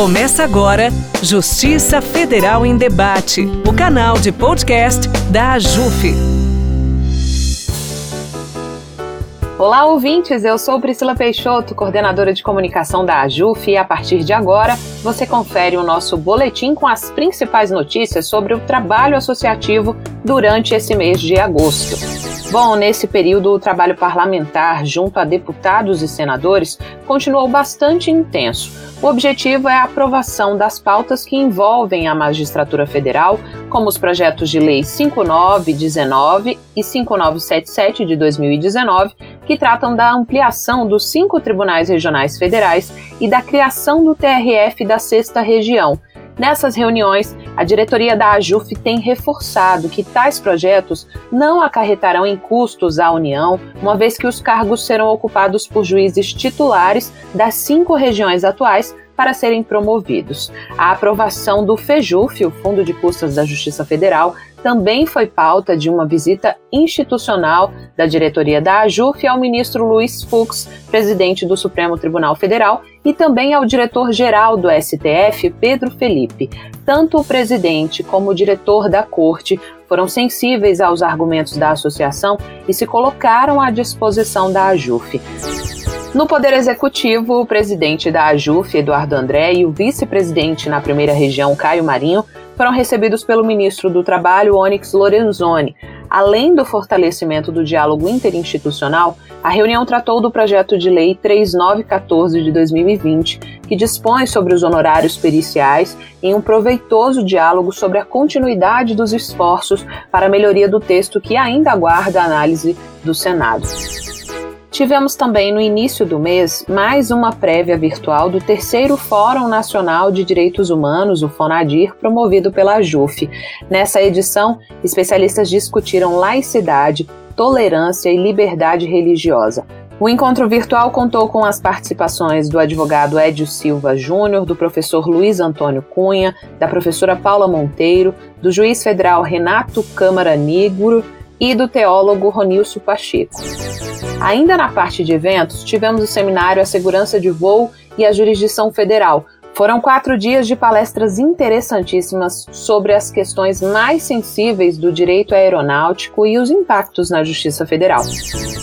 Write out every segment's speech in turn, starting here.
Começa agora Justiça Federal em Debate, o canal de podcast da AJUF. Olá, ouvintes! Eu sou Priscila Peixoto, coordenadora de comunicação da AJUF, e a partir de agora você confere o nosso boletim com as principais notícias sobre o trabalho associativo durante esse mês de agosto. Bom, nesse período, o trabalho parlamentar junto a deputados e senadores continuou bastante intenso. O objetivo é a aprovação das pautas que envolvem a magistratura federal, como os projetos de lei 5919 e 5977 de 2019, que tratam da ampliação dos cinco tribunais regionais federais e da criação do TRF da sexta região, Nessas reuniões, a diretoria da AJUF tem reforçado que tais projetos não acarretarão em custos à União, uma vez que os cargos serão ocupados por juízes titulares das cinco regiões atuais para serem promovidos. A aprovação do FEJUF, o Fundo de Custas da Justiça Federal, também foi pauta de uma visita institucional da diretoria da AJUF ao ministro Luiz Fux, presidente do Supremo Tribunal Federal, e também ao diretor-geral do STF, Pedro Felipe. Tanto o presidente como o diretor da corte foram sensíveis aos argumentos da associação e se colocaram à disposição da AJUF. No Poder Executivo, o presidente da AJUF, Eduardo André, e o vice-presidente na primeira região, Caio Marinho, foram recebidos pelo ministro do Trabalho, Onyx Lorenzoni. Além do fortalecimento do diálogo interinstitucional, a reunião tratou do projeto de lei 3914 de 2020, que dispõe sobre os honorários periciais em um proveitoso diálogo sobre a continuidade dos esforços para a melhoria do texto que ainda aguarda análise do Senado. Tivemos também no início do mês mais uma prévia virtual do terceiro Fórum Nacional de Direitos Humanos, o FONADIR, promovido pela JUF. Nessa edição, especialistas discutiram laicidade, tolerância e liberdade religiosa. O encontro virtual contou com as participações do advogado Edio Silva Júnior, do professor Luiz Antônio Cunha, da professora Paula Monteiro, do juiz federal Renato Câmara Nigro e do teólogo Ronilson Pacheco. Ainda na parte de eventos, tivemos o seminário A Segurança de Voo e a Jurisdição Federal. Foram quatro dias de palestras interessantíssimas sobre as questões mais sensíveis do direito aeronáutico e os impactos na Justiça Federal.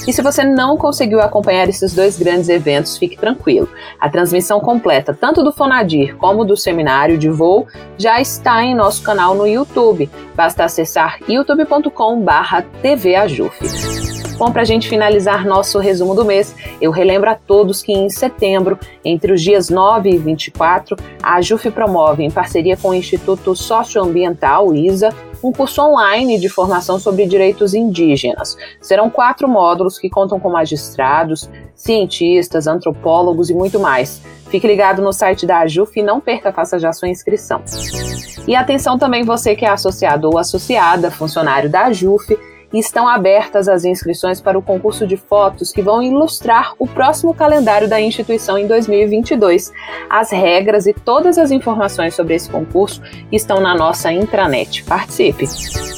E se você não conseguiu acompanhar esses dois grandes eventos, fique tranquilo. A transmissão completa, tanto do Fonadir como do seminário de voo, já está em nosso canal no YouTube. Basta acessar youtube.com/tvajuf. Bom, para a gente finalizar nosso resumo do mês, eu relembro a todos que em setembro, entre os dias 9 e 24, a AJUF promove, em parceria com o Instituto Socioambiental, ISA, um curso online de formação sobre direitos indígenas. Serão quatro módulos que contam com magistrados, cientistas, antropólogos e muito mais. Fique ligado no site da AJUF e não perca, faça já sua inscrição. E atenção também você que é associado ou associada, funcionário da AJUF, e estão abertas as inscrições para o concurso de fotos que vão ilustrar o próximo calendário da instituição em 2022. As regras e todas as informações sobre esse concurso estão na nossa intranet. Participe!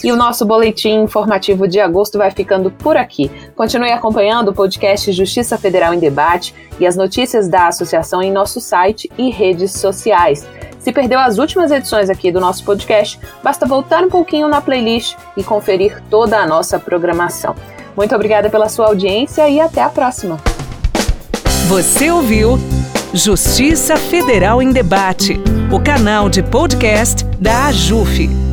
E o nosso boletim informativo de agosto vai ficando por aqui. Continue acompanhando o podcast Justiça Federal em Debate e as notícias da associação em nosso site e redes sociais. Se perdeu as últimas edições aqui do nosso podcast, basta voltar um pouquinho na playlist e conferir toda a nossa programação. Muito obrigada pela sua audiência e até a próxima. Você ouviu Justiça Federal em Debate, o canal de podcast da AJUF.